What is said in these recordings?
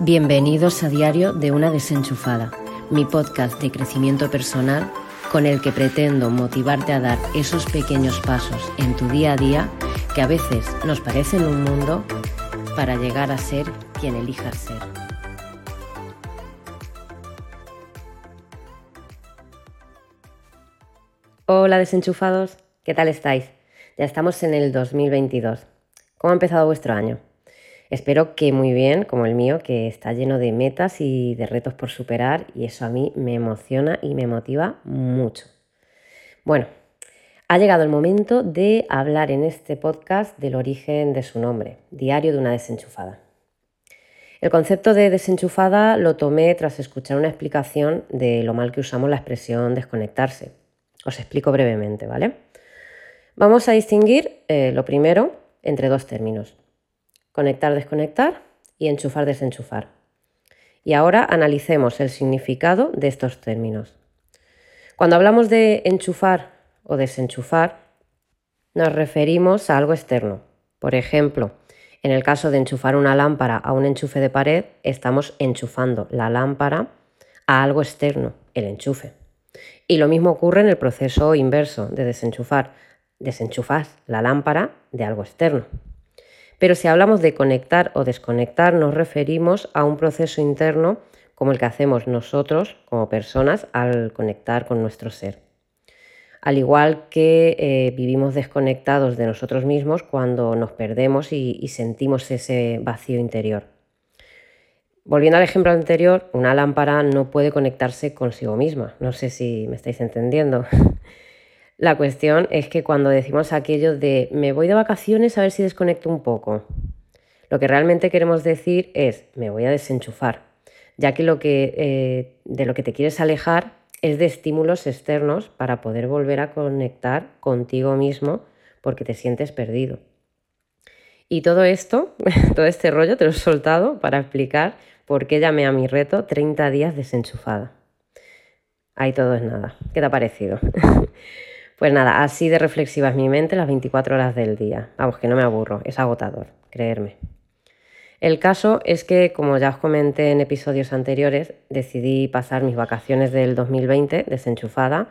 Bienvenidos a Diario de una desenchufada, mi podcast de crecimiento personal con el que pretendo motivarte a dar esos pequeños pasos en tu día a día que a veces nos parecen un mundo para llegar a ser quien elijas ser. Hola desenchufados, ¿qué tal estáis? Ya estamos en el 2022. ¿Cómo ha empezado vuestro año? Espero que muy bien, como el mío, que está lleno de metas y de retos por superar y eso a mí me emociona y me motiva mucho. Bueno, ha llegado el momento de hablar en este podcast del origen de su nombre, Diario de una desenchufada. El concepto de desenchufada lo tomé tras escuchar una explicación de lo mal que usamos la expresión desconectarse. Os explico brevemente, ¿vale? Vamos a distinguir eh, lo primero entre dos términos conectar, desconectar y enchufar, desenchufar. Y ahora analicemos el significado de estos términos. Cuando hablamos de enchufar o desenchufar, nos referimos a algo externo. Por ejemplo, en el caso de enchufar una lámpara a un enchufe de pared, estamos enchufando la lámpara a algo externo, el enchufe. Y lo mismo ocurre en el proceso inverso de desenchufar. Desenchufas la lámpara de algo externo. Pero si hablamos de conectar o desconectar, nos referimos a un proceso interno como el que hacemos nosotros como personas al conectar con nuestro ser. Al igual que eh, vivimos desconectados de nosotros mismos cuando nos perdemos y, y sentimos ese vacío interior. Volviendo al ejemplo anterior, una lámpara no puede conectarse consigo misma. No sé si me estáis entendiendo. La cuestión es que cuando decimos aquello de me voy de vacaciones a ver si desconecto un poco, lo que realmente queremos decir es me voy a desenchufar, ya que, lo que eh, de lo que te quieres alejar es de estímulos externos para poder volver a conectar contigo mismo porque te sientes perdido. Y todo esto, todo este rollo te lo he soltado para explicar por qué llamé a mi reto 30 días desenchufada. Ahí todo es nada. ¿Qué te ha parecido? Pues nada, así de reflexiva es mi mente las 24 horas del día. Vamos, que no me aburro, es agotador, creerme. El caso es que, como ya os comenté en episodios anteriores, decidí pasar mis vacaciones del 2020 desenchufada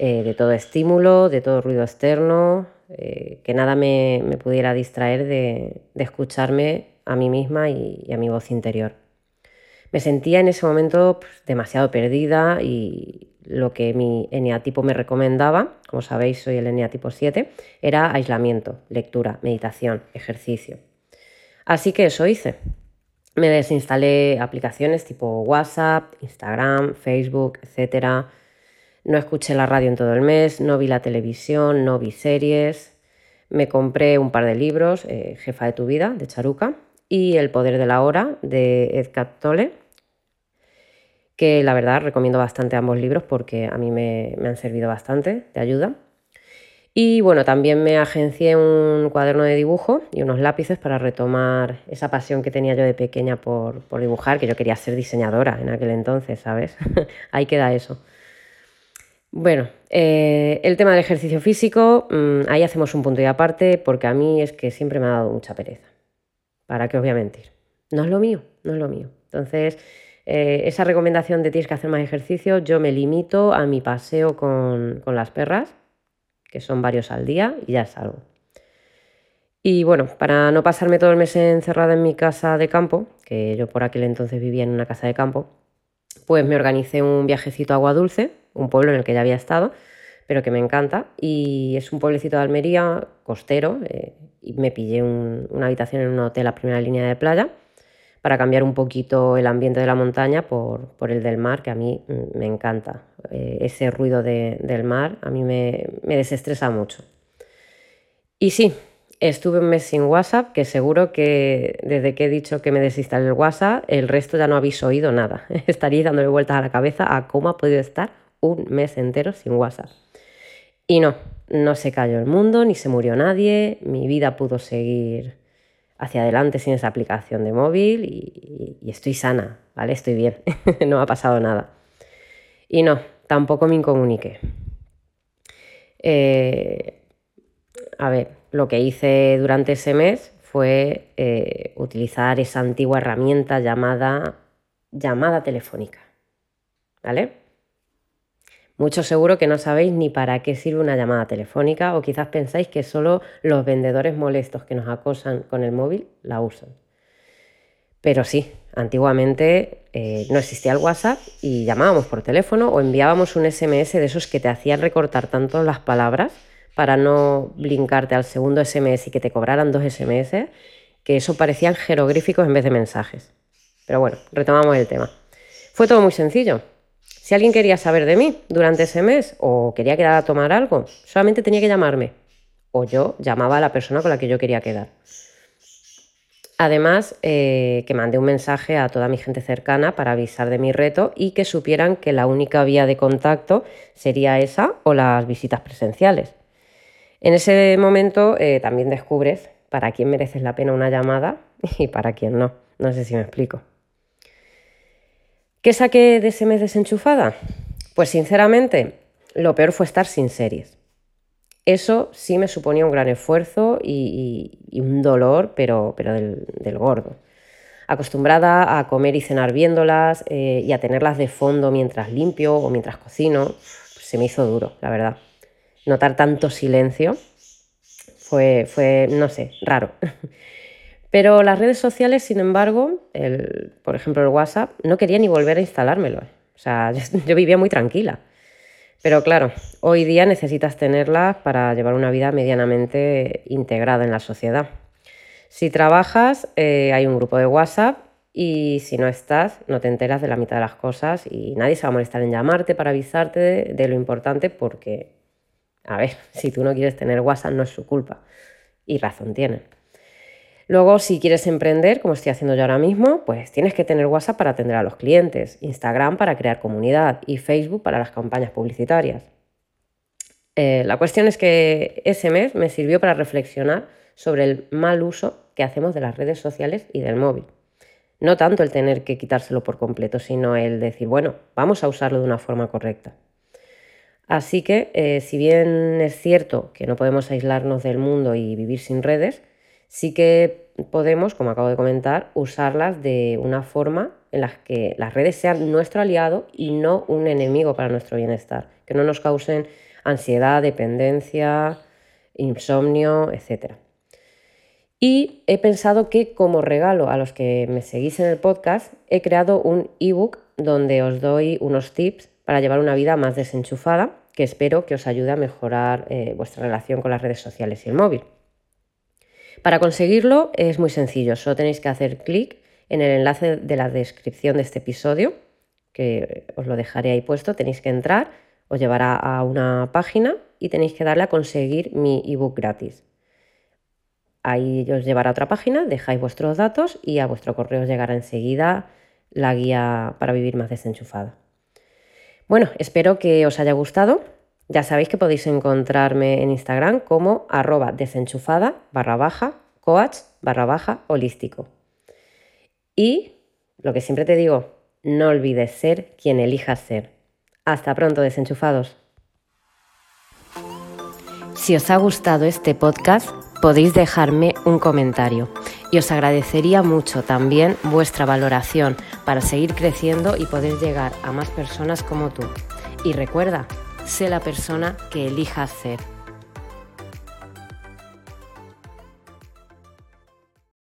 eh, de todo estímulo, de todo ruido externo, eh, que nada me, pudiera distraer de, escucharme a mí misma y, a mi voz interior. Me sentía en ese momento pues, demasiado perdida y, lo que mi eneatipo me recomendaba, como sabéis soy el eneatipo 7, era aislamiento, lectura, meditación, ejercicio. Así que eso hice. Me desinstalé aplicaciones tipo WhatsApp, Instagram, Facebook, etc. No escuché la radio en todo el mes, no vi la televisión, no vi series. Me compré un par de libros, eh, Jefa de tu vida, de Charuca, y El poder de la hora, de Ed Tolle que la verdad recomiendo bastante ambos libros porque a mí me, han servido bastante de ayuda. Y bueno, también me agencié un cuaderno de dibujo y unos lápices para retomar esa pasión que tenía yo de pequeña por, dibujar, que yo quería ser diseñadora en aquel entonces, ¿sabes? Ahí queda eso. Bueno, eh, el tema del ejercicio físico, mm, ahí hacemos un punto y aparte porque a mí es que siempre me ha dado mucha pereza. ¿Para qué os voy a mentir? No es lo mío, no es lo mío. Entonces, eh, esa recomendación de tienes que hacer más ejercicio, yo me limito a mi paseo con, las perras, que son varios al día, y ya salgo. Y bueno, para no pasarme todo el mes encerrada en mi casa de campo, que yo por aquel entonces vivía en una casa de campo, pues me organicé un viajecito a Agua Dulce, un pueblo en el que ya había estado, pero que me encanta. Y es un pueblecito de Almería, costero, eh, me pillé una habitación en un hotel a primera línea de playa para cambiar un poquito el ambiente de la montaña por, el del mar, que a mí mm, me encanta. Eh, ese ruido del mar a mí me, desestresa mucho. Y sí, estuve un mes sin WhatsApp, que seguro que desde que he dicho que me desinstalé el WhatsApp, el resto ya no habéis oído nada. Estaríais dándole vueltas a la cabeza a cómo ha podido estar un mes entero sin WhatsApp. Y no, no se cayó el mundo, ni se murió nadie, mi vida pudo seguir hacia adelante sin esa aplicación de móvil y, estoy sana, ¿vale? Estoy bien, no ha pasado nada. Y no, tampoco me incomuniqué. Eh, a ver, lo que hice durante ese mes fue eh, utilizar esa antigua herramienta llamada llamada telefónica. ¿Vale? Mucho seguro que no sabéis ni para qué sirve una llamada telefónica o quizás pensáis que solo los vendedores molestos que nos acosan con el móvil la usan. Pero sí, antiguamente eh, no existía el WhatsApp y llamábamos por teléfono o enviábamos un SMS de esos que te hacían recortar tanto las palabras para no blinkarte al segundo SMS y que te cobraran dos SMS, que eso parecían jeroglíficos en vez de mensajes. Pero bueno, retomamos el tema. Fue todo muy sencillo. Si alguien quería saber de mí durante ese mes o quería quedar a tomar algo, solamente tenía que llamarme. O yo llamaba a la persona con la que yo quería quedar. Además, eh, que mandé un mensaje a toda mi gente cercana para avisar de mi reto y que supieran que la única vía de contacto sería esa o las visitas presenciales. En ese momento eh, también descubres para quién mereces la pena una llamada y para quién no. No sé si me explico. ¿Qué saqué de ese mes desenchufada? Pues sinceramente, lo peor fue estar sin series. Eso sí me suponía un gran esfuerzo y, un dolor, pero, pero del, gordo. Acostumbrada a comer y cenar viéndolas eh, y a tenerlas de fondo mientras limpio o mientras cocino, pues se me hizo duro, la verdad. Notar tanto silencio fue, fue no sé, raro. Pero las redes sociales, sin embargo, por ejemplo el WhatsApp, no quería ni volver a instalármelo. O sea, yo vivía muy tranquila. Pero claro, hoy día necesitas tenerlas para llevar una vida medianamente integrada en la sociedad. Si trabajas, eh, hay un grupo de WhatsApp y si no estás, no te enteras de la mitad de las cosas y nadie se va a molestar en llamarte para avisarte de lo importante porque, a ver, si tú no quieres tener WhatsApp no es su culpa. Y razón tienen. Luego, si quieres emprender, como estoy haciendo yo ahora mismo, pues tienes que tener WhatsApp para atender a los clientes, Instagram para crear comunidad y Facebook para las campañas publicitarias. Eh, la cuestión es que ese mes me sirvió para reflexionar sobre el mal uso que hacemos de las redes sociales y del móvil. No tanto el tener que quitárselo por completo, sino el decir, bueno, vamos a usarlo de una forma correcta. Así que, eh, si bien es cierto que no podemos aislarnos del mundo y vivir sin redes, sí que podemos, como acabo de comentar, usarlas de una forma en la que las redes sean nuestro aliado y no un enemigo para nuestro bienestar, que no nos causen ansiedad, dependencia, insomnio, etc. Y he pensado que como regalo a los que me seguís en el podcast, he creado un ebook donde os doy unos tips para llevar una vida más desenchufada, que espero que os ayude a mejorar eh, vuestra relación con las redes sociales y el móvil. Para conseguirlo es muy sencillo, solo tenéis que hacer clic en el enlace de la descripción de este episodio, que os lo dejaré ahí puesto, tenéis que entrar, os llevará a una página y tenéis que darle a conseguir mi ebook gratis. Ahí os llevará a otra página, dejáis vuestros datos y a vuestro correo os llegará enseguida la guía para vivir más desenchufada. Bueno, espero que os haya gustado. Ya sabéis que podéis encontrarme en Instagram como arroba desenchufada barra baja coach barra baja holístico. Y lo que siempre te digo, no olvides ser quien elijas ser. Hasta pronto, desenchufados. Si os ha gustado este podcast, podéis dejarme un comentario y os agradecería mucho también vuestra valoración para seguir creciendo y poder llegar a más personas como tú. Y recuerda, sé la persona que elijas ser.